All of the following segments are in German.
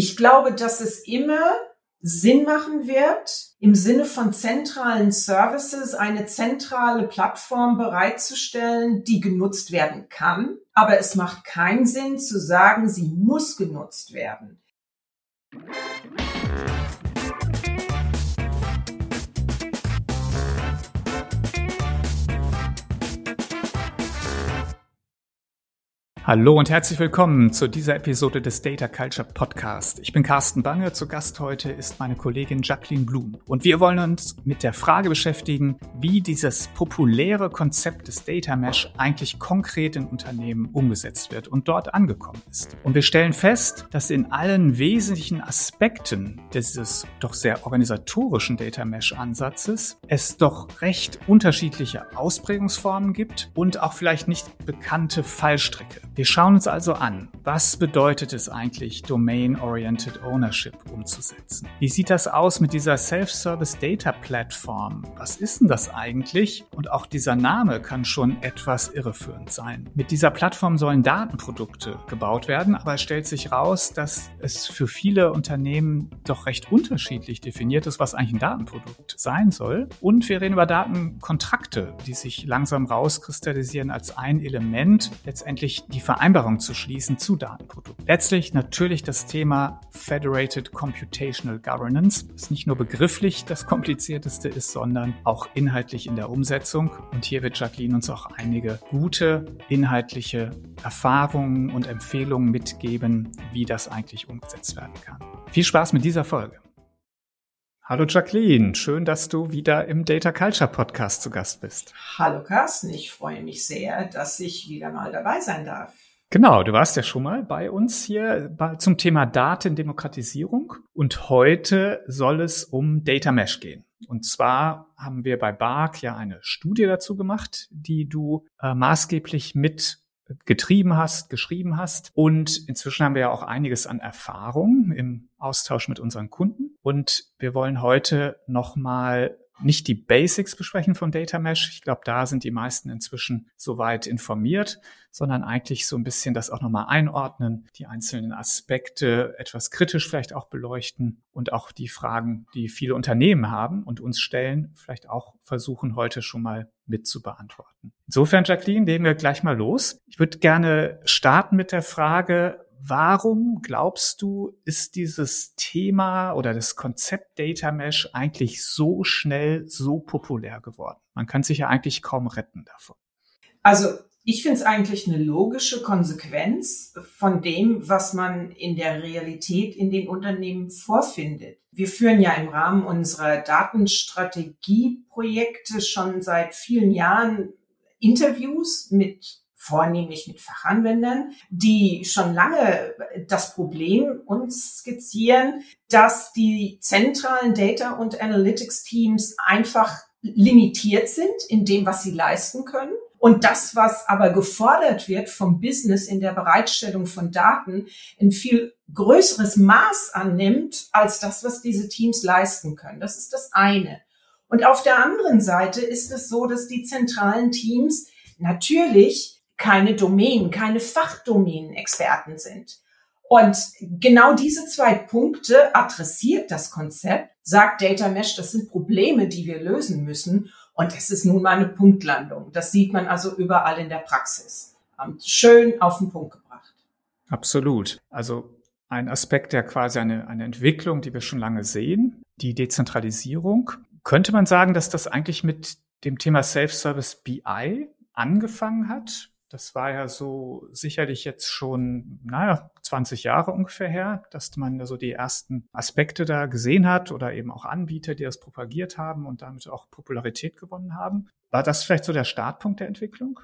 Ich glaube, dass es immer Sinn machen wird, im Sinne von zentralen Services eine zentrale Plattform bereitzustellen, die genutzt werden kann. Aber es macht keinen Sinn zu sagen, sie muss genutzt werden. Hallo und herzlich willkommen zu dieser Episode des Data Culture Podcast. Ich bin Carsten Bange. Zu Gast heute ist meine Kollegin Jacqueline Blum. Und wir wollen uns mit der Frage beschäftigen, wie dieses populäre Konzept des Data Mesh eigentlich konkret in Unternehmen umgesetzt wird und dort angekommen ist. Und wir stellen fest, dass in allen wesentlichen Aspekten dieses doch sehr organisatorischen Data Mesh Ansatzes es doch recht unterschiedliche Ausprägungsformen gibt und auch vielleicht nicht bekannte Fallstricke. Wir schauen uns also an, was bedeutet es eigentlich, Domain-Oriented Ownership umzusetzen? Wie sieht das aus mit dieser Self-Service Data Platform? Was ist denn das eigentlich? Und auch dieser Name kann schon etwas irreführend sein. Mit dieser Plattform sollen Datenprodukte gebaut werden, aber es stellt sich raus, dass es für viele Unternehmen doch recht unterschiedlich definiert ist, was eigentlich ein Datenprodukt sein soll. Und wir reden über Datenkontrakte, die sich langsam rauskristallisieren als ein Element, letztendlich die Vereinbarung zu schließen zu Datenprodukten. Letztlich natürlich das Thema Federated Computational Governance, das nicht nur begrifflich das komplizierteste ist, sondern auch inhaltlich in der Umsetzung. Und hier wird Jacqueline uns auch einige gute inhaltliche Erfahrungen und Empfehlungen mitgeben, wie das eigentlich umgesetzt werden kann. Viel Spaß mit dieser Folge. Hallo Jacqueline, schön, dass du wieder im Data Culture Podcast zu Gast bist. Hallo Carsten, ich freue mich sehr, dass ich wieder mal dabei sein darf. Genau, du warst ja schon mal bei uns hier zum Thema Datendemokratisierung und heute soll es um Data Mesh gehen. Und zwar haben wir bei BARC ja eine Studie dazu gemacht, die du äh, maßgeblich mit getrieben hast, geschrieben hast. Und inzwischen haben wir ja auch einiges an Erfahrung im Austausch mit unseren Kunden. Und wir wollen heute nochmal nicht die Basics besprechen von Data Mesh. Ich glaube, da sind die meisten inzwischen soweit informiert, sondern eigentlich so ein bisschen das auch nochmal einordnen, die einzelnen Aspekte etwas kritisch vielleicht auch beleuchten und auch die Fragen, die viele Unternehmen haben und uns stellen, vielleicht auch versuchen heute schon mal mit zu beantworten. Insofern, Jacqueline, legen wir gleich mal los. Ich würde gerne starten mit der Frage, Warum glaubst du, ist dieses Thema oder das Konzept Data Mesh eigentlich so schnell so populär geworden? Man kann sich ja eigentlich kaum retten davon. Also ich finde es eigentlich eine logische Konsequenz von dem, was man in der Realität in den Unternehmen vorfindet. Wir führen ja im Rahmen unserer Datenstrategieprojekte schon seit vielen Jahren Interviews mit vornehmlich mit Fachanwendern, die schon lange das Problem uns skizzieren, dass die zentralen Data und Analytics Teams einfach limitiert sind in dem, was sie leisten können. Und das, was aber gefordert wird vom Business in der Bereitstellung von Daten, ein viel größeres Maß annimmt als das, was diese Teams leisten können. Das ist das eine. Und auf der anderen Seite ist es so, dass die zentralen Teams natürlich keine Domänen, keine Fachdomänenexperten sind. Und genau diese zwei Punkte adressiert das Konzept, sagt Data Mesh, das sind Probleme, die wir lösen müssen. Und es ist nun mal eine Punktlandung. Das sieht man also überall in der Praxis. Schön auf den Punkt gebracht. Absolut. Also ein Aspekt, der quasi eine, eine Entwicklung, die wir schon lange sehen, die Dezentralisierung. Könnte man sagen, dass das eigentlich mit dem Thema Self-Service BI angefangen hat? Das war ja so sicherlich jetzt schon, naja, 20 Jahre ungefähr her, dass man da so die ersten Aspekte da gesehen hat oder eben auch Anbieter, die das propagiert haben und damit auch Popularität gewonnen haben. War das vielleicht so der Startpunkt der Entwicklung?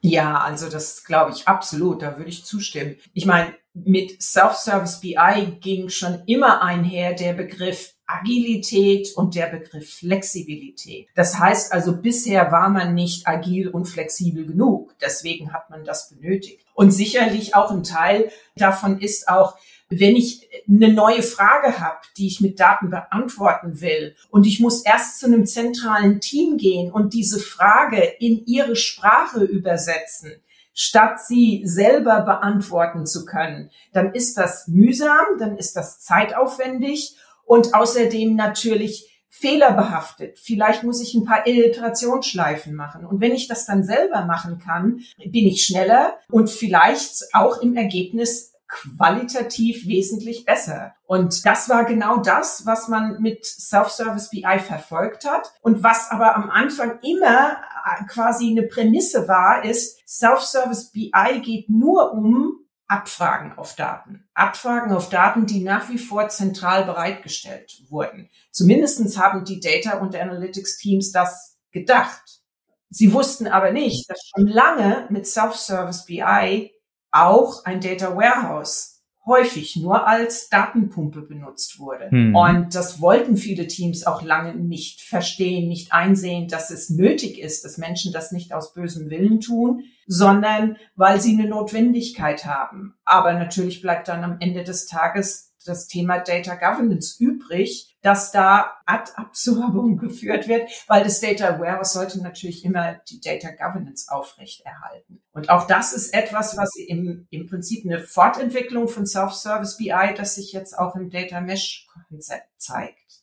Ja, also das glaube ich absolut, da würde ich zustimmen. Ich meine, mit Self-Service BI ging schon immer einher der Begriff Agilität und der Begriff Flexibilität. Das heißt also, bisher war man nicht agil und flexibel genug. Deswegen hat man das benötigt. Und sicherlich auch ein Teil davon ist auch, wenn ich eine neue Frage habe, die ich mit Daten beantworten will und ich muss erst zu einem zentralen Team gehen und diese Frage in ihre Sprache übersetzen, statt sie selber beantworten zu können, dann ist das mühsam, dann ist das zeitaufwendig und außerdem natürlich fehlerbehaftet. Vielleicht muss ich ein paar Iterationsschleifen machen. Und wenn ich das dann selber machen kann, bin ich schneller und vielleicht auch im Ergebnis qualitativ wesentlich besser. Und das war genau das, was man mit Self-Service BI verfolgt hat und was aber am Anfang immer äh, quasi eine Prämisse war, ist, Self-Service BI geht nur um Abfragen auf Daten. Abfragen auf Daten, die nach wie vor zentral bereitgestellt wurden. Zumindestens haben die Data und Analytics Teams das gedacht. Sie wussten aber nicht, dass schon lange mit Self-Service BI auch ein Data Warehouse häufig nur als Datenpumpe benutzt wurde. Hm. Und das wollten viele Teams auch lange nicht verstehen, nicht einsehen, dass es nötig ist, dass Menschen das nicht aus bösem Willen tun, sondern weil sie eine Notwendigkeit haben. Aber natürlich bleibt dann am Ende des Tages das Thema Data Governance übrig, dass da ad absurdum geführt wird, weil das Data Warehouse sollte natürlich immer die Data Governance aufrechterhalten. Und auch das ist etwas, was im, im Prinzip eine Fortentwicklung von Self-Service BI, das sich jetzt auch im Data Mesh Konzept zeigt.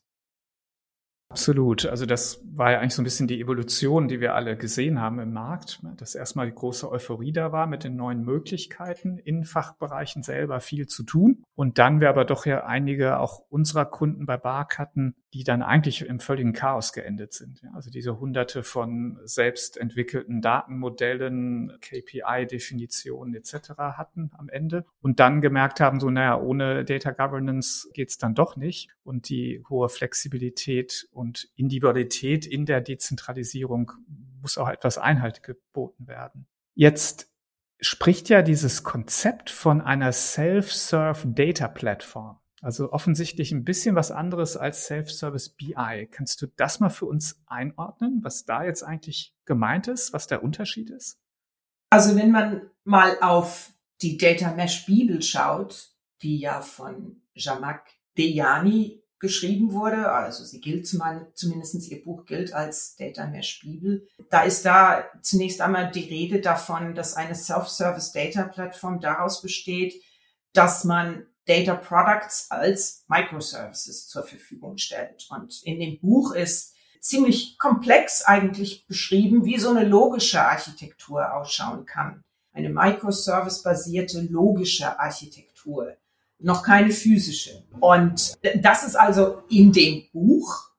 Absolut. Also das war ja eigentlich so ein bisschen die Evolution, die wir alle gesehen haben im Markt, dass erstmal die große Euphorie da war mit den neuen Möglichkeiten, in Fachbereichen selber viel zu tun. Und dann wir aber doch ja einige auch unserer Kunden bei Bark hatten, die dann eigentlich im völligen Chaos geendet sind. Also diese hunderte von selbst entwickelten Datenmodellen, KPI-Definitionen etc. hatten am Ende und dann gemerkt haben, so naja, ohne Data Governance geht's dann doch nicht und die hohe Flexibilität und Individualität in der Dezentralisierung muss auch etwas Einhalt geboten werden. Jetzt spricht ja dieses Konzept von einer Self-Serve Data Platform. Also offensichtlich ein bisschen was anderes als Self-Service BI. Kannst du das mal für uns einordnen, was da jetzt eigentlich gemeint ist, was der Unterschied ist? Also wenn man mal auf die Data Mesh Bibel schaut, die ja von Jamak Dejani geschrieben wurde, also sie gilt zumindest ihr Buch gilt als Data Mesh Bibel. Da ist da zunächst einmal die Rede davon, dass eine Self-Service Data Plattform daraus besteht, dass man Data Products als Microservices zur Verfügung stellt. Und in dem Buch ist ziemlich komplex eigentlich beschrieben, wie so eine logische Architektur ausschauen kann. Eine Microservice-basierte logische Architektur, noch keine physische. Und das ist also in dem Buch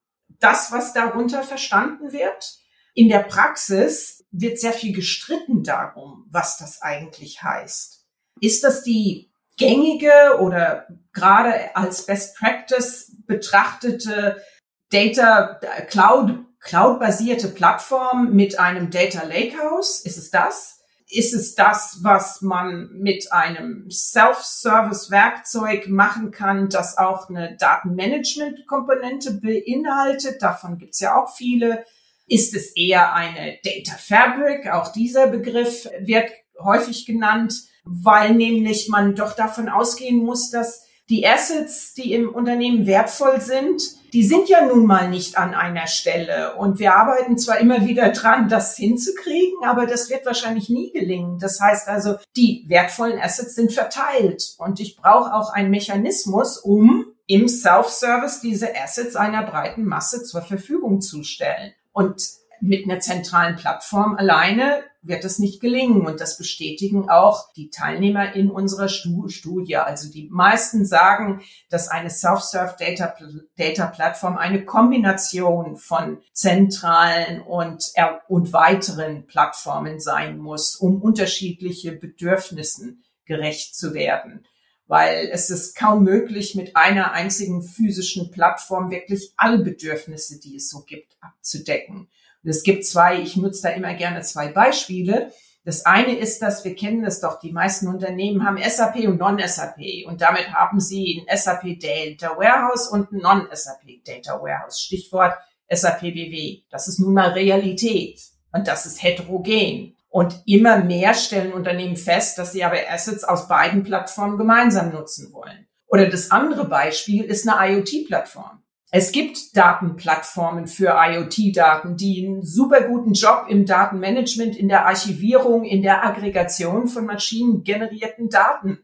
das, was darunter verstanden wird. In der Praxis wird sehr viel gestritten darum, was das eigentlich heißt. Ist das die gängige oder gerade als Best Practice betrachtete Data Cloud Cloud-basierte Plattform mit einem Data Lakehouse? Ist es das? Ist es das, was man mit einem Self-Service-Werkzeug machen kann, das auch eine Datenmanagement-Komponente beinhaltet? Davon gibt es ja auch viele. Ist es eher eine Data Fabric? Auch dieser Begriff wird häufig genannt weil nämlich man doch davon ausgehen muss, dass die Assets, die im Unternehmen wertvoll sind, die sind ja nun mal nicht an einer Stelle. Und wir arbeiten zwar immer wieder dran, das hinzukriegen, aber das wird wahrscheinlich nie gelingen. Das heißt also, die wertvollen Assets sind verteilt. Und ich brauche auch einen Mechanismus, um im Self-Service diese Assets einer breiten Masse zur Verfügung zu stellen. Und mit einer zentralen Plattform alleine wird es nicht gelingen. Und das bestätigen auch die Teilnehmer in unserer Studie. Also die meisten sagen, dass eine Self-Serve Data, Data Plattform eine Kombination von zentralen und, und weiteren Plattformen sein muss, um unterschiedliche Bedürfnissen gerecht zu werden. Weil es ist kaum möglich, mit einer einzigen physischen Plattform wirklich alle Bedürfnisse, die es so gibt, abzudecken. Es gibt zwei, ich nutze da immer gerne zwei Beispiele. Das eine ist, dass wir kennen das doch, die meisten Unternehmen haben SAP und Non-SAP und damit haben sie ein SAP Data Warehouse und ein Non-SAP Data Warehouse. Stichwort SAP BW. Das ist nun mal Realität und das ist heterogen. Und immer mehr stellen Unternehmen fest, dass sie aber Assets aus beiden Plattformen gemeinsam nutzen wollen. Oder das andere Beispiel ist eine IoT-Plattform. Es gibt Datenplattformen für IoT-Daten, die einen super guten Job im Datenmanagement, in der Archivierung, in der Aggregation von maschinengenerierten Daten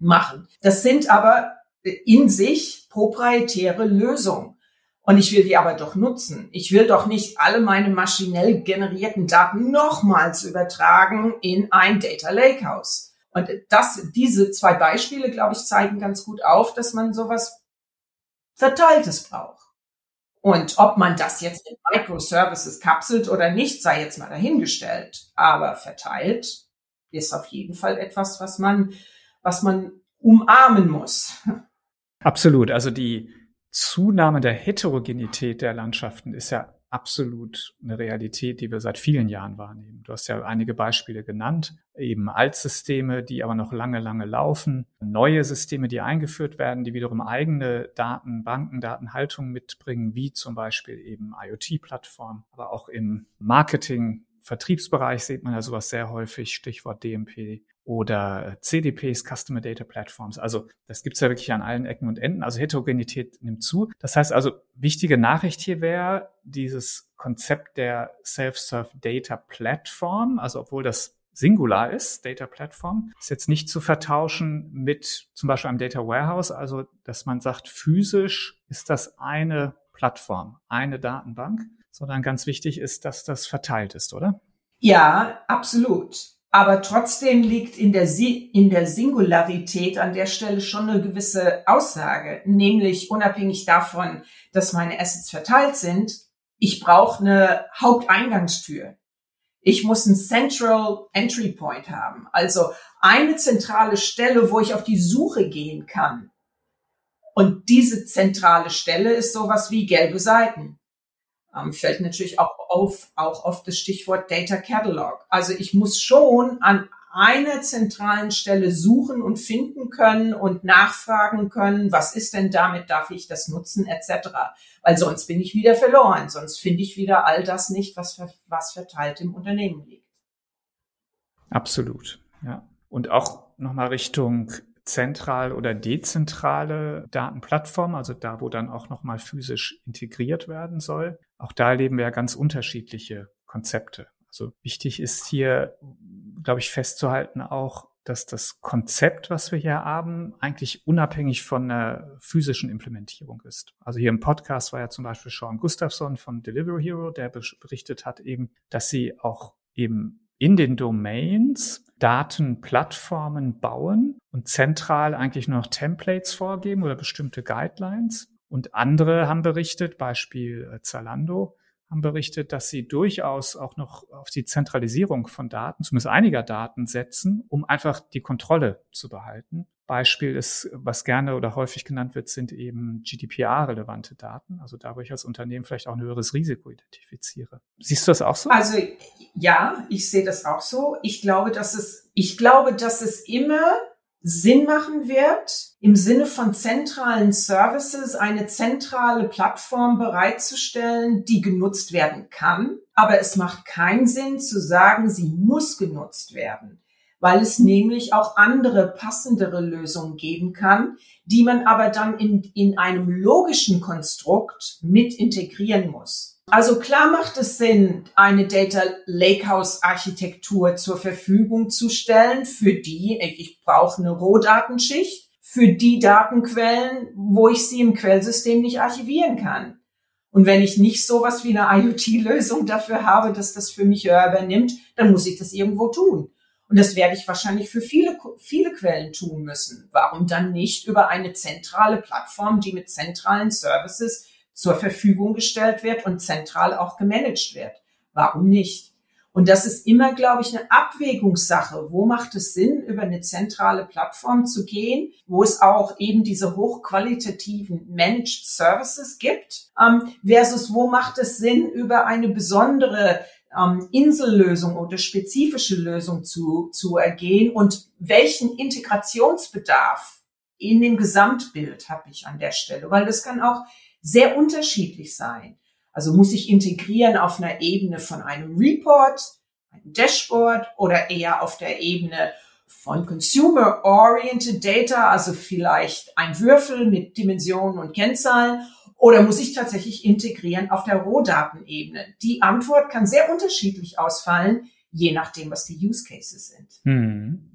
machen. Das sind aber in sich proprietäre Lösungen. Und ich will die aber doch nutzen. Ich will doch nicht alle meine maschinell generierten Daten nochmals übertragen in ein Data Lakehouse. Und das, diese zwei Beispiele, glaube ich, zeigen ganz gut auf, dass man sowas Verteiltes braucht. Und ob man das jetzt in Microservices kapselt oder nicht, sei jetzt mal dahingestellt. Aber verteilt ist auf jeden Fall etwas, was man, was man umarmen muss. Absolut. Also die Zunahme der Heterogenität der Landschaften ist ja absolut eine Realität, die wir seit vielen Jahren wahrnehmen. Du hast ja einige Beispiele genannt, eben Altsysteme, die aber noch lange, lange laufen, neue Systeme, die eingeführt werden, die wiederum eigene Datenbanken, Datenhaltung mitbringen, wie zum Beispiel eben IoT-Plattformen, aber auch im Marketing, Vertriebsbereich sieht man ja sowas sehr häufig, Stichwort DMP oder CDPs, Customer Data Platforms. Also das gibt's ja wirklich an allen Ecken und Enden. Also Heterogenität nimmt zu. Das heißt also, wichtige Nachricht hier wäre dieses Konzept der Self-Serve Data Platform. Also obwohl das Singular ist, Data Platform, ist jetzt nicht zu vertauschen mit zum Beispiel einem Data Warehouse. Also dass man sagt, physisch ist das eine Plattform, eine Datenbank sondern ganz wichtig ist, dass das verteilt ist, oder? Ja, absolut. Aber trotzdem liegt in der, in der Singularität an der Stelle schon eine gewisse Aussage, nämlich unabhängig davon, dass meine Assets verteilt sind, ich brauche eine Haupteingangstür. Ich muss ein Central Entry Point haben, also eine zentrale Stelle, wo ich auf die Suche gehen kann. Und diese zentrale Stelle ist sowas wie gelbe Seiten ähm, fällt natürlich auch auf, auch auf das Stichwort Data Catalog. Also ich muss schon an einer zentralen Stelle suchen und finden können und nachfragen können, was ist denn damit, darf ich das nutzen, etc. Weil sonst bin ich wieder verloren, sonst finde ich wieder all das nicht, was, was verteilt im Unternehmen liegt. Absolut, ja. Und auch nochmal Richtung zentral oder dezentrale Datenplattform, also da, wo dann auch nochmal physisch integriert werden soll. Auch da erleben wir ja ganz unterschiedliche Konzepte. Also wichtig ist hier, glaube ich, festzuhalten auch, dass das Konzept, was wir hier haben, eigentlich unabhängig von der physischen Implementierung ist. Also hier im Podcast war ja zum Beispiel Sean Gustafsson von Delivery Hero, der berichtet hat eben, dass sie auch eben in den Domains Datenplattformen bauen und zentral eigentlich nur noch Templates vorgeben oder bestimmte Guidelines. Und andere haben berichtet, Beispiel äh, Zalando, haben berichtet, dass sie durchaus auch noch auf die Zentralisierung von Daten, zumindest einiger Daten setzen, um einfach die Kontrolle zu behalten. Beispiel ist, was gerne oder häufig genannt wird, sind eben GDPR-relevante Daten, also da, wo ich als Unternehmen vielleicht auch ein höheres Risiko identifiziere. Siehst du das auch so? Also ja, ich sehe das auch so. Ich glaube, dass es, ich glaube, dass es immer Sinn machen wird, im Sinne von zentralen Services eine zentrale Plattform bereitzustellen, die genutzt werden kann. Aber es macht keinen Sinn zu sagen, sie muss genutzt werden, weil es nämlich auch andere passendere Lösungen geben kann, die man aber dann in, in einem logischen Konstrukt mit integrieren muss. Also klar macht es Sinn, eine Data Lakehouse Architektur zur Verfügung zu stellen, für die ich brauche eine Rohdatenschicht, für die Datenquellen, wo ich sie im Quellsystem nicht archivieren kann. Und wenn ich nicht sowas wie eine IoT-Lösung dafür habe, dass das für mich übernimmt, dann muss ich das irgendwo tun. Und das werde ich wahrscheinlich für viele, viele Quellen tun müssen. Warum dann nicht über eine zentrale Plattform, die mit zentralen Services zur Verfügung gestellt wird und zentral auch gemanagt wird. Warum nicht? Und das ist immer, glaube ich, eine Abwägungssache. Wo macht es Sinn, über eine zentrale Plattform zu gehen, wo es auch eben diese hochqualitativen Managed Services gibt, ähm, versus wo macht es Sinn, über eine besondere ähm, Insellösung oder spezifische Lösung zu, zu ergehen und welchen Integrationsbedarf in dem Gesamtbild habe ich an der Stelle, weil das kann auch sehr unterschiedlich sein. Also muss ich integrieren auf einer Ebene von einem Report, einem Dashboard oder eher auf der Ebene von Consumer-Oriented Data, also vielleicht ein Würfel mit Dimensionen und Kennzahlen Oder muss ich tatsächlich integrieren auf der Rohdatenebene? Die Antwort kann sehr unterschiedlich ausfallen, je nachdem, was die Use Cases sind. Hm.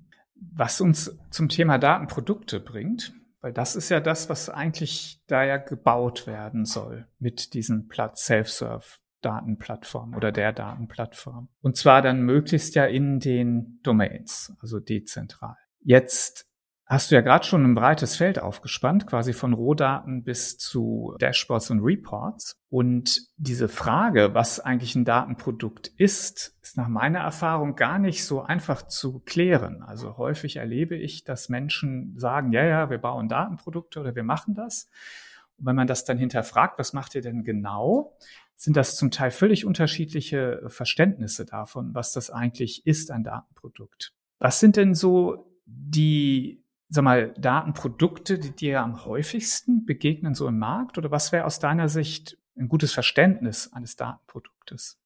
Was uns zum Thema Datenprodukte bringt, weil das ist ja das, was eigentlich da ja gebaut werden soll mit Platz Self-Serve. Datenplattform oder der Datenplattform. Und zwar dann möglichst ja in den Domains, also dezentral. Jetzt hast du ja gerade schon ein breites Feld aufgespannt, quasi von Rohdaten bis zu Dashboards und Reports. Und diese Frage, was eigentlich ein Datenprodukt ist, ist nach meiner Erfahrung gar nicht so einfach zu klären. Also häufig erlebe ich, dass Menschen sagen, ja, ja, wir bauen Datenprodukte oder wir machen das. Und wenn man das dann hinterfragt, was macht ihr denn genau, sind das zum Teil völlig unterschiedliche Verständnisse davon, was das eigentlich ist, ein Datenprodukt. Was sind denn so die sag mal, Datenprodukte, die dir am häufigsten begegnen so im Markt? Oder was wäre aus deiner Sicht ein gutes Verständnis eines Datenproduktes?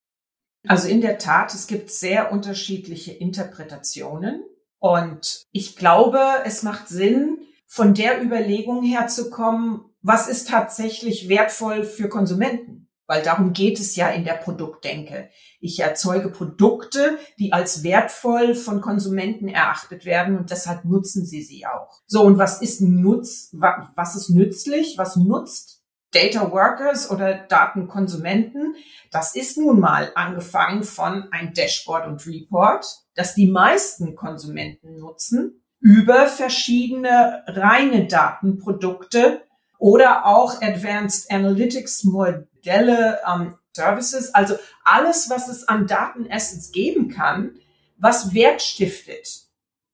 Also in der Tat, es gibt sehr unterschiedliche Interpretationen. Und ich glaube, es macht Sinn, von der Überlegung herzukommen, was ist tatsächlich wertvoll für Konsumenten? Weil darum geht es ja in der Produktdenke. Ich erzeuge Produkte, die als wertvoll von Konsumenten erachtet werden und deshalb nutzen sie sie auch. So, und was ist Nutz, was ist nützlich? Was nutzt Data Workers oder Datenkonsumenten? Das ist nun mal angefangen von ein Dashboard und Report, das die meisten Konsumenten nutzen, über verschiedene reine Datenprodukte oder auch Advanced Analytics Modelle, ähm, Services, also alles, was es an Datenassets geben kann, was Wert stiftet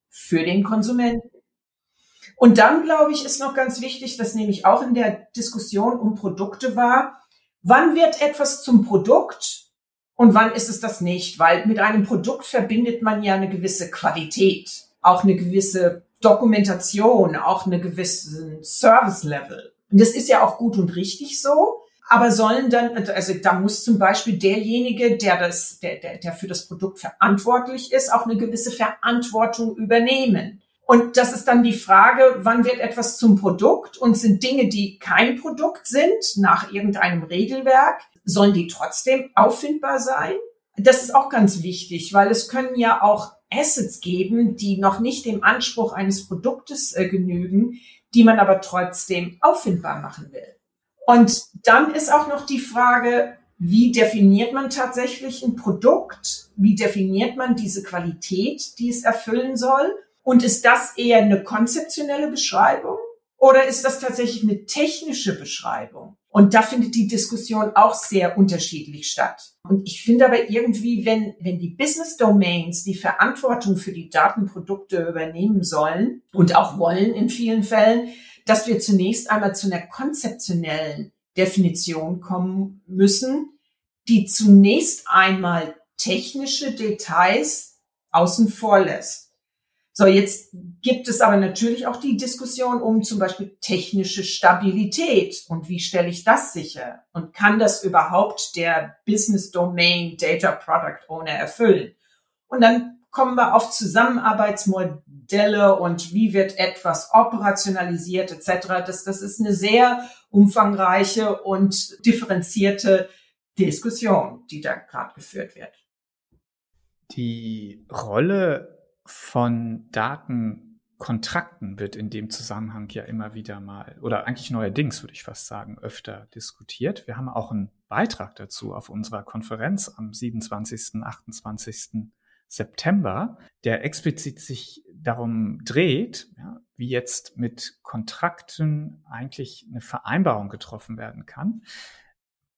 für den Konsumenten. Und dann, glaube ich, ist noch ganz wichtig, das nehme ich auch in der Diskussion um Produkte war, wann wird etwas zum Produkt und wann ist es das nicht? Weil mit einem Produkt verbindet man ja eine gewisse Qualität, auch eine gewisse Dokumentation, auch eine gewisse Service-Level. Und das ist ja auch gut und richtig so. Aber sollen dann, also da muss zum Beispiel derjenige, der das, der, der, der für das Produkt verantwortlich ist, auch eine gewisse Verantwortung übernehmen. Und das ist dann die Frage, wann wird etwas zum Produkt und sind Dinge, die kein Produkt sind, nach irgendeinem Regelwerk, sollen die trotzdem auffindbar sein? Das ist auch ganz wichtig, weil es können ja auch Assets geben, die noch nicht dem Anspruch eines Produktes äh, genügen, die man aber trotzdem auffindbar machen will. Und dann ist auch noch die Frage, wie definiert man tatsächlich ein Produkt? Wie definiert man diese Qualität, die es erfüllen soll? Und ist das eher eine konzeptionelle Beschreibung oder ist das tatsächlich eine technische Beschreibung? Und da findet die Diskussion auch sehr unterschiedlich statt. Und ich finde aber irgendwie, wenn, wenn die Business Domains die Verantwortung für die Datenprodukte übernehmen sollen und auch wollen in vielen Fällen, dass wir zunächst einmal zu einer konzeptionellen Definition kommen müssen, die zunächst einmal technische Details außen vor lässt. So, jetzt gibt es aber natürlich auch die Diskussion um zum Beispiel technische Stabilität und wie stelle ich das sicher? Und kann das überhaupt der Business Domain Data Product Owner erfüllen? Und dann kommen wir auf Zusammenarbeitsmodelle und wie wird etwas operationalisiert etc. Das, das ist eine sehr umfangreiche und differenzierte Diskussion, die da gerade geführt wird. Die Rolle von Datenkontrakten wird in dem Zusammenhang ja immer wieder mal, oder eigentlich neuerdings würde ich fast sagen, öfter diskutiert. Wir haben auch einen Beitrag dazu auf unserer Konferenz am 27., 28. September, der explizit sich darum dreht, ja, wie jetzt mit Kontrakten eigentlich eine Vereinbarung getroffen werden kann.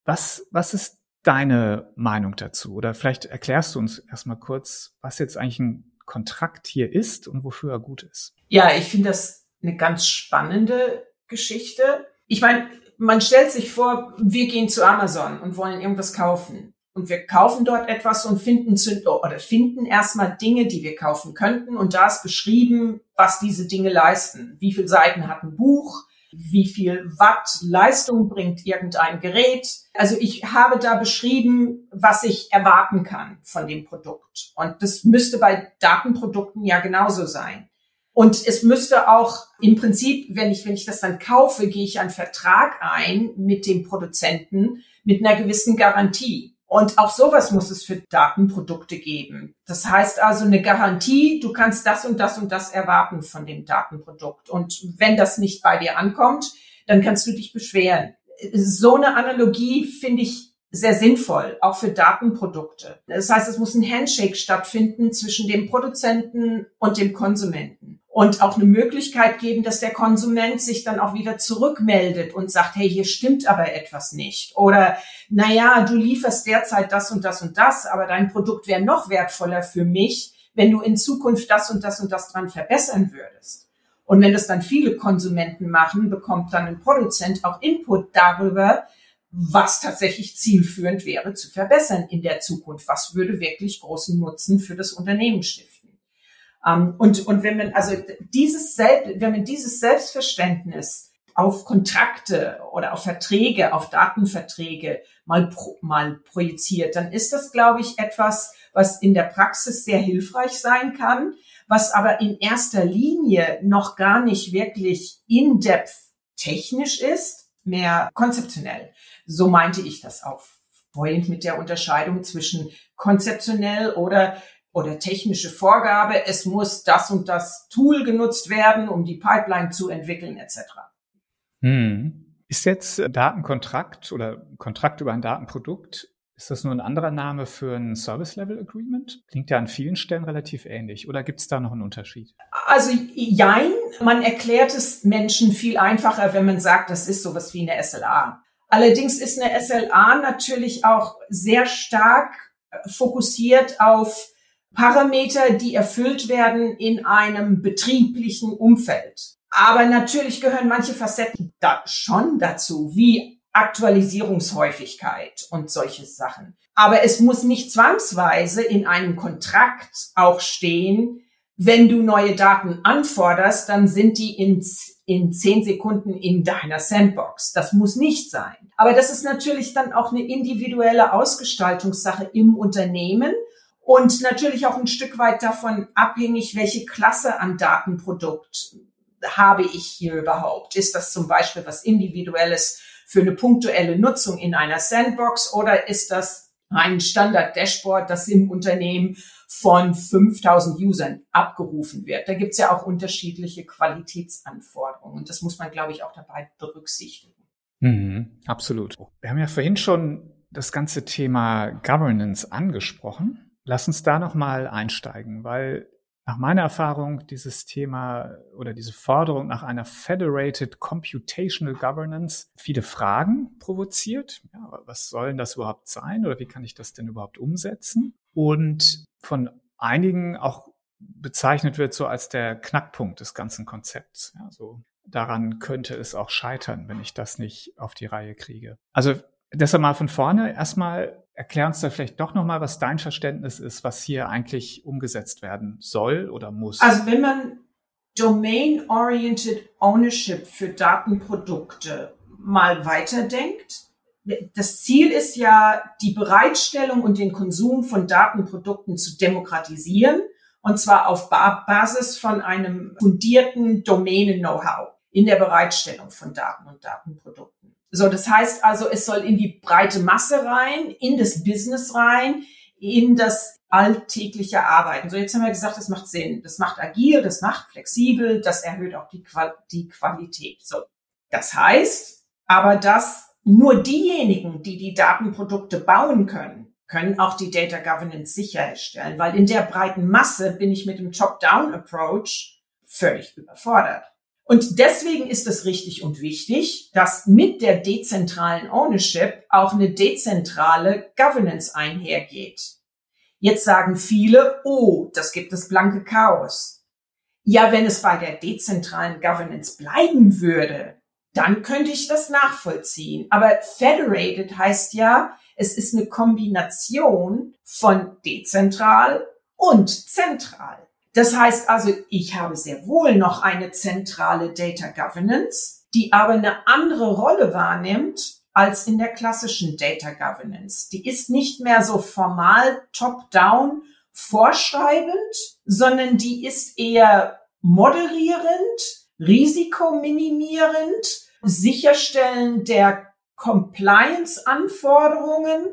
Was, was ist deine Meinung dazu? Oder vielleicht erklärst du uns erstmal kurz, was jetzt eigentlich ein Kontrakt hier ist und wofür er gut ist. Ja, ich finde das eine ganz spannende Geschichte. Ich meine, man stellt sich vor, wir gehen zu Amazon und wollen irgendwas kaufen. Und wir kaufen dort etwas und finden oder finden erstmal Dinge, die wir kaufen könnten. Und da ist beschrieben, was diese Dinge leisten. Wie viele Seiten hat ein Buch? Wie viel Watt Leistung bringt irgendein Gerät. Also ich habe da beschrieben, was ich erwarten kann von dem Produkt. Und das müsste bei Datenprodukten ja genauso sein. Und es müsste auch im Prinzip, wenn ich, wenn ich das dann kaufe, gehe ich einen Vertrag ein mit dem Produzenten mit einer gewissen Garantie. Und auch sowas muss es für Datenprodukte geben. Das heißt also eine Garantie, du kannst das und das und das erwarten von dem Datenprodukt. Und wenn das nicht bei dir ankommt, dann kannst du dich beschweren. So eine Analogie finde ich sehr sinnvoll, auch für Datenprodukte. Das heißt, es muss ein Handshake stattfinden zwischen dem Produzenten und dem Konsumenten und auch eine Möglichkeit geben, dass der Konsument sich dann auch wieder zurückmeldet und sagt, hey, hier stimmt aber etwas nicht. Oder, naja, du lieferst derzeit das und das und das, aber dein Produkt wäre noch wertvoller für mich, wenn du in Zukunft das und das und das dran verbessern würdest. Und wenn das dann viele Konsumenten machen, bekommt dann ein Produzent auch Input darüber, was tatsächlich zielführend wäre zu verbessern in der Zukunft. Was würde wirklich großen Nutzen für das Unternehmen stiften? Ähm, und, und wenn man also dieses Selbst, wenn man dieses Selbstverständnis auf Kontrakte oder auf Verträge, auf Datenverträge mal, pro, mal projiziert, dann ist das, glaube ich, etwas, was in der Praxis sehr hilfreich sein kann, was aber in erster Linie noch gar nicht wirklich in-depth technisch ist, mehr konzeptionell. So meinte ich das auch vorhin mit der Unterscheidung zwischen konzeptionell oder oder technische Vorgabe, es muss das und das Tool genutzt werden, um die Pipeline zu entwickeln, etc. Hm. Ist jetzt Datenkontrakt oder Kontrakt über ein Datenprodukt, ist das nur ein anderer Name für ein Service Level Agreement? Klingt ja an vielen Stellen relativ ähnlich. Oder gibt es da noch einen Unterschied? Also jein, man erklärt es Menschen viel einfacher, wenn man sagt, das ist sowas wie eine SLA. Allerdings ist eine SLA natürlich auch sehr stark äh, fokussiert auf Parameter, die erfüllt werden in einem betrieblichen Umfeld. Aber natürlich gehören manche Facetten da schon dazu, wie Aktualisierungshäufigkeit und solche Sachen. Aber es muss nicht zwangsweise in einem Kontrakt auch stehen, wenn du neue Daten anforderst, dann sind die in, in zehn Sekunden in deiner Sandbox. Das muss nicht sein. Aber das ist natürlich dann auch eine individuelle Ausgestaltungssache im Unternehmen und natürlich auch ein Stück weit davon abhängig, welche Klasse an Datenprodukt habe ich hier überhaupt. Ist das zum Beispiel was Individuelles für eine punktuelle Nutzung in einer Sandbox oder ist das ein Standard-Dashboard, das im Unternehmen von 5000 Usern abgerufen wird. Da gibt's ja auch unterschiedliche Qualitätsanforderungen und das muss man, glaube ich, auch dabei berücksichtigen. Mhm, absolut. Wir haben ja vorhin schon das ganze Thema Governance angesprochen. Lass uns da nochmal einsteigen, weil nach meiner Erfahrung dieses Thema oder diese Forderung nach einer Federated Computational Governance viele Fragen provoziert. Ja, was soll denn das überhaupt sein oder wie kann ich das denn überhaupt umsetzen? Und von einigen auch bezeichnet wird so als der Knackpunkt des ganzen Konzepts. Ja, so daran könnte es auch scheitern, wenn ich das nicht auf die Reihe kriege. Also deshalb mal von vorne erstmal erklär uns da vielleicht doch nochmal, was dein Verständnis ist, was hier eigentlich umgesetzt werden soll oder muss. Also wenn man Domain-Oriented Ownership für Datenprodukte mal weiterdenkt, das Ziel ist ja, die Bereitstellung und den Konsum von Datenprodukten zu demokratisieren, und zwar auf Basis von einem fundierten Domänen-Know-how in der Bereitstellung von Daten und Datenprodukten. So, das heißt also, es soll in die breite Masse rein, in das Business rein, in das alltägliche Arbeiten. So, jetzt haben wir gesagt, das macht Sinn. Das macht agil, das macht flexibel, das erhöht auch die, Qual die Qualität. So, das heißt aber, dass nur diejenigen, die die Datenprodukte bauen können, können auch die Data Governance sicherstellen, weil in der breiten Masse bin ich mit dem Top-Down-Approach völlig überfordert. Und deswegen ist es richtig und wichtig, dass mit der dezentralen Ownership auch eine dezentrale Governance einhergeht. Jetzt sagen viele, oh, das gibt es blanke Chaos. Ja, wenn es bei der dezentralen Governance bleiben würde, dann könnte ich das nachvollziehen. Aber federated heißt ja, es ist eine Kombination von dezentral und zentral. Das heißt also, ich habe sehr wohl noch eine zentrale Data Governance, die aber eine andere Rolle wahrnimmt als in der klassischen Data Governance. Die ist nicht mehr so formal top-down vorschreibend, sondern die ist eher moderierend, risikominimierend, sicherstellen der Compliance-Anforderungen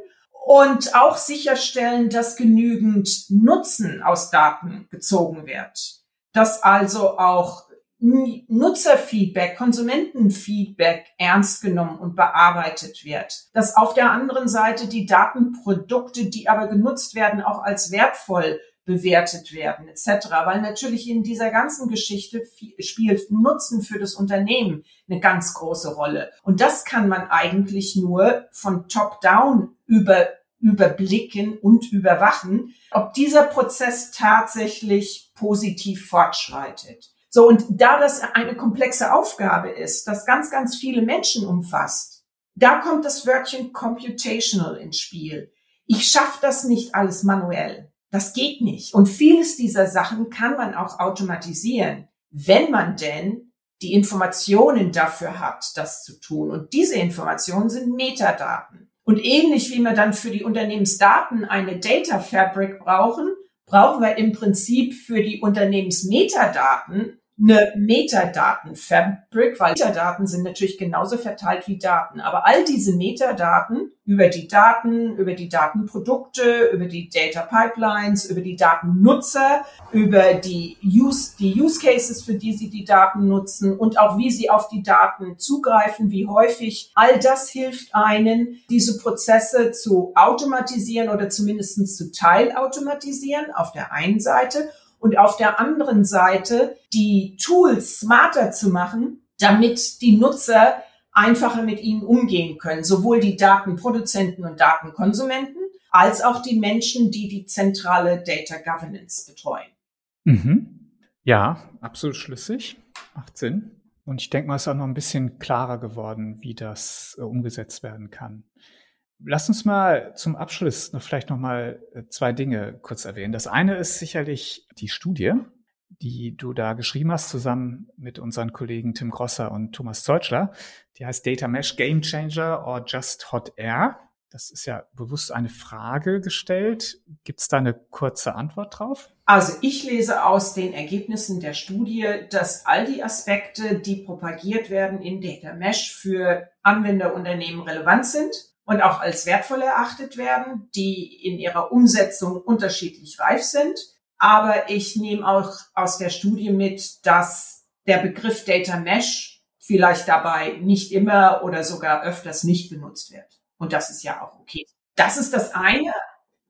und auch sicherstellen, dass genügend Nutzen aus Daten gezogen wird. Dass also auch Nutzerfeedback, Konsumentenfeedback ernst genommen und bearbeitet wird. Dass auf der anderen Seite die Datenprodukte, die aber genutzt werden, auch als wertvoll bewertet werden etc. Weil natürlich in dieser ganzen Geschichte spielt Nutzen für das Unternehmen eine ganz große Rolle. Und das kann man eigentlich nur von Top-Down über, überblicken und überwachen, ob dieser Prozess tatsächlich positiv fortschreitet. So, und da das eine komplexe Aufgabe ist, das ganz, ganz viele Menschen umfasst, da kommt das Wörtchen computational ins Spiel. Ich schaffe das nicht alles manuell. Das geht nicht. Und vieles dieser Sachen kann man auch automatisieren, wenn man denn die Informationen dafür hat, das zu tun. Und diese Informationen sind Metadaten. Und ähnlich wie wir dann für die Unternehmensdaten eine Data Fabric brauchen, brauchen wir im Prinzip für die Unternehmensmetadaten eine Metadatenfabrik, weil Metadaten sind natürlich genauso verteilt wie Daten. Aber all diese Metadaten über die Daten, über die Datenprodukte, über die Data Pipelines, über die Datennutzer, über die Use, die Use Cases, für die sie die Daten nutzen und auch wie sie auf die Daten zugreifen, wie häufig. All das hilft einen, diese Prozesse zu automatisieren oder zumindest zu teilautomatisieren auf der einen Seite und auf der anderen Seite die Tools smarter zu machen, damit die Nutzer einfacher mit ihnen umgehen können, sowohl die Datenproduzenten und Datenkonsumenten als auch die Menschen, die die zentrale Data Governance betreuen. Mhm. Ja, absolut schlüssig, macht Sinn. Und ich denke mal, es ist auch noch ein bisschen klarer geworden, wie das äh, umgesetzt werden kann. Lass uns mal zum Abschluss noch vielleicht noch mal äh, zwei Dinge kurz erwähnen. Das eine ist sicherlich die Studie, die du da geschrieben hast, zusammen mit unseren Kollegen Tim Grosser und Thomas Zeutschler. Die heißt Data Mesh Game Changer or Just Hot Air. Das ist ja bewusst eine Frage gestellt. Gibt es da eine kurze Antwort drauf? Also ich lese aus den Ergebnissen der Studie, dass all die Aspekte, die propagiert werden in Data Mesh für Anwenderunternehmen relevant sind und auch als wertvoll erachtet werden, die in ihrer Umsetzung unterschiedlich reif sind. Aber ich nehme auch aus der Studie mit, dass der Begriff Data Mesh vielleicht dabei nicht immer oder sogar öfters nicht benutzt wird. Und das ist ja auch okay. Das ist das eine.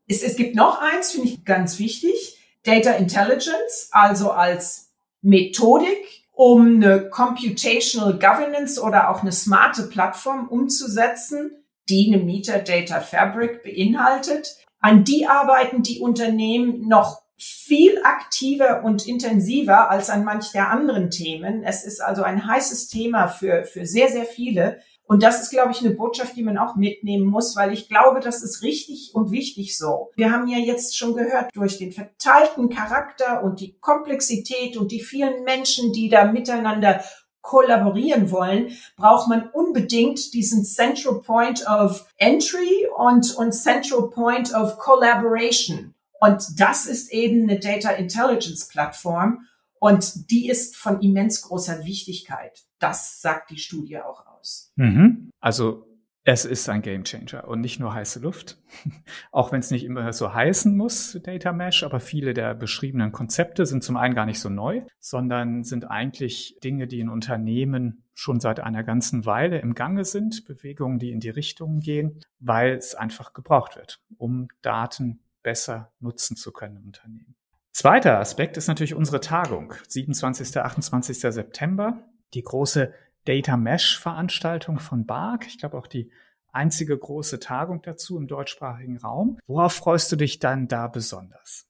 Es, es gibt noch eins, finde ich ganz wichtig. Data Intelligence, also als Methodik, um eine Computational Governance oder auch eine smarte Plattform umzusetzen, die eine Metadata Fabric beinhaltet. An die arbeiten die Unternehmen noch viel aktiver und intensiver als an manch der anderen Themen. Es ist also ein heißes Thema für, für sehr, sehr viele. Und das ist, glaube ich, eine Botschaft, die man auch mitnehmen muss, weil ich glaube, das ist richtig und wichtig so. Wir haben ja jetzt schon gehört, durch den verteilten Charakter und die Komplexität und die vielen Menschen, die da miteinander kollaborieren wollen, braucht man unbedingt diesen Central Point of Entry und, und Central Point of Collaboration. Und das ist eben eine Data Intelligence Plattform und die ist von immens großer Wichtigkeit. Das sagt die Studie auch aus. Mhm. Also es ist ein Gamechanger und nicht nur heiße Luft. Auch wenn es nicht immer so heißen muss, Data Mesh, aber viele der beschriebenen Konzepte sind zum einen gar nicht so neu, sondern sind eigentlich Dinge, die in Unternehmen schon seit einer ganzen Weile im Gange sind, Bewegungen, die in die Richtung gehen, weil es einfach gebraucht wird, um Daten besser nutzen zu können im Unternehmen. Zweiter Aspekt ist natürlich unsere Tagung, 27. 28. September, die große Data Mesh Veranstaltung von BARC. Ich glaube auch die einzige große Tagung dazu im deutschsprachigen Raum. Worauf freust du dich dann da besonders?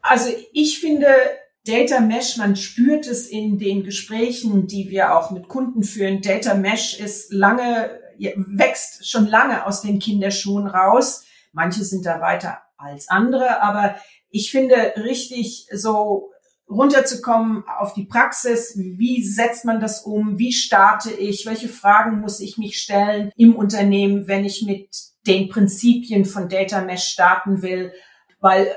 Also ich finde Data Mesh, man spürt es in den Gesprächen, die wir auch mit Kunden führen. Data Mesh ist lange, wächst schon lange aus den Kinderschuhen raus. Manche sind da weiter als andere, aber ich finde richtig so runterzukommen auf die Praxis. Wie setzt man das um? Wie starte ich? Welche Fragen muss ich mich stellen im Unternehmen, wenn ich mit den Prinzipien von Data Mesh starten will? Weil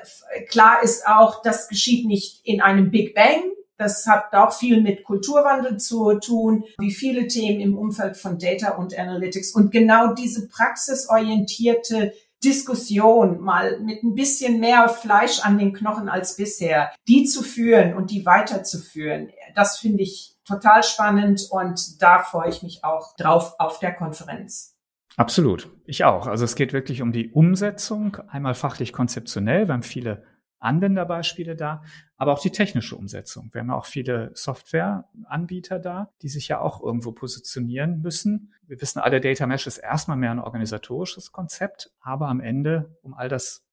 klar ist auch, das geschieht nicht in einem Big Bang. Das hat auch viel mit Kulturwandel zu tun, wie viele Themen im Umfeld von Data und Analytics. Und genau diese praxisorientierte Diskussion mal mit ein bisschen mehr Fleisch an den Knochen als bisher, die zu führen und die weiterzuführen, das finde ich total spannend und da freue ich mich auch drauf auf der Konferenz. Absolut. Ich auch. Also es geht wirklich um die Umsetzung, einmal fachlich konzeptionell. Wir haben viele Anwenderbeispiele da, aber auch die technische Umsetzung. Wir haben auch viele Softwareanbieter da, die sich ja auch irgendwo positionieren müssen. Wir wissen alle, Data Mesh ist erstmal mehr ein organisatorisches Konzept, aber am Ende, um all das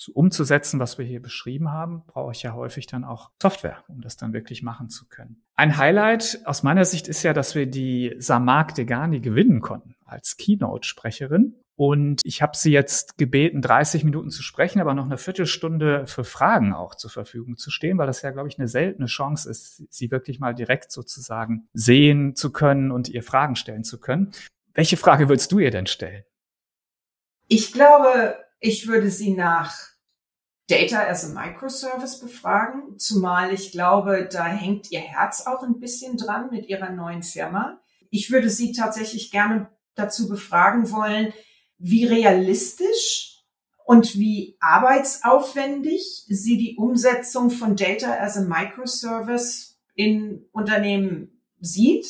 zu, umzusetzen, was wir hier beschrieben haben, brauche ich ja häufig dann auch Software, um das dann wirklich machen zu können. Ein Highlight aus meiner Sicht ist ja, dass wir die Samak Degani gewinnen konnten als Keynote-Sprecherin. Und ich habe sie jetzt gebeten, 30 Minuten zu sprechen, aber noch eine Viertelstunde für Fragen auch zur Verfügung zu stehen, weil das ja, glaube ich, eine seltene Chance ist, sie wirklich mal direkt sozusagen sehen zu können und ihr Fragen stellen zu können. Welche Frage würdest du ihr denn stellen? Ich glaube, ich würde sie nach Data as a Microservice befragen, zumal ich glaube, da hängt ihr Herz auch ein bisschen dran mit ihrer neuen Firma. Ich würde sie tatsächlich gerne dazu befragen wollen, wie realistisch und wie arbeitsaufwendig sie die Umsetzung von Data as a Microservice in Unternehmen sieht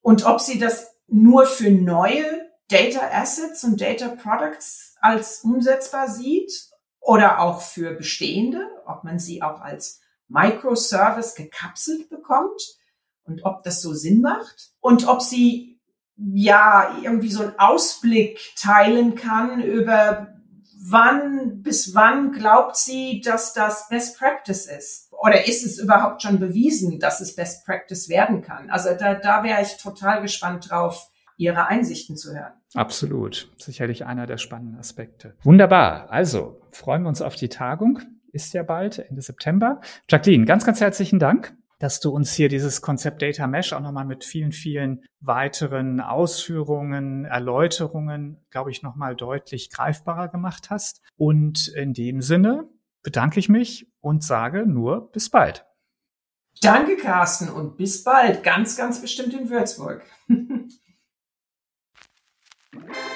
und ob sie das nur für neue Data Assets und Data Products als umsetzbar sieht oder auch für bestehende, ob man sie auch als Microservice gekapselt bekommt und ob das so Sinn macht und ob sie ja irgendwie so einen Ausblick teilen kann über wann bis wann glaubt sie, dass das Best Practice ist? Oder ist es überhaupt schon bewiesen, dass es Best Practice werden kann? Also da, da wäre ich total gespannt drauf, Ihre Einsichten zu hören. Absolut. Sicherlich einer der spannenden Aspekte. Wunderbar. Also freuen wir uns auf die Tagung. Ist ja bald, Ende September. Jacqueline, ganz, ganz herzlichen Dank dass du uns hier dieses Konzept Data Mesh auch nochmal mit vielen, vielen weiteren Ausführungen, Erläuterungen, glaube ich, nochmal deutlich greifbarer gemacht hast. Und in dem Sinne bedanke ich mich und sage nur bis bald. Danke, Carsten, und bis bald. Ganz, ganz bestimmt in Würzburg.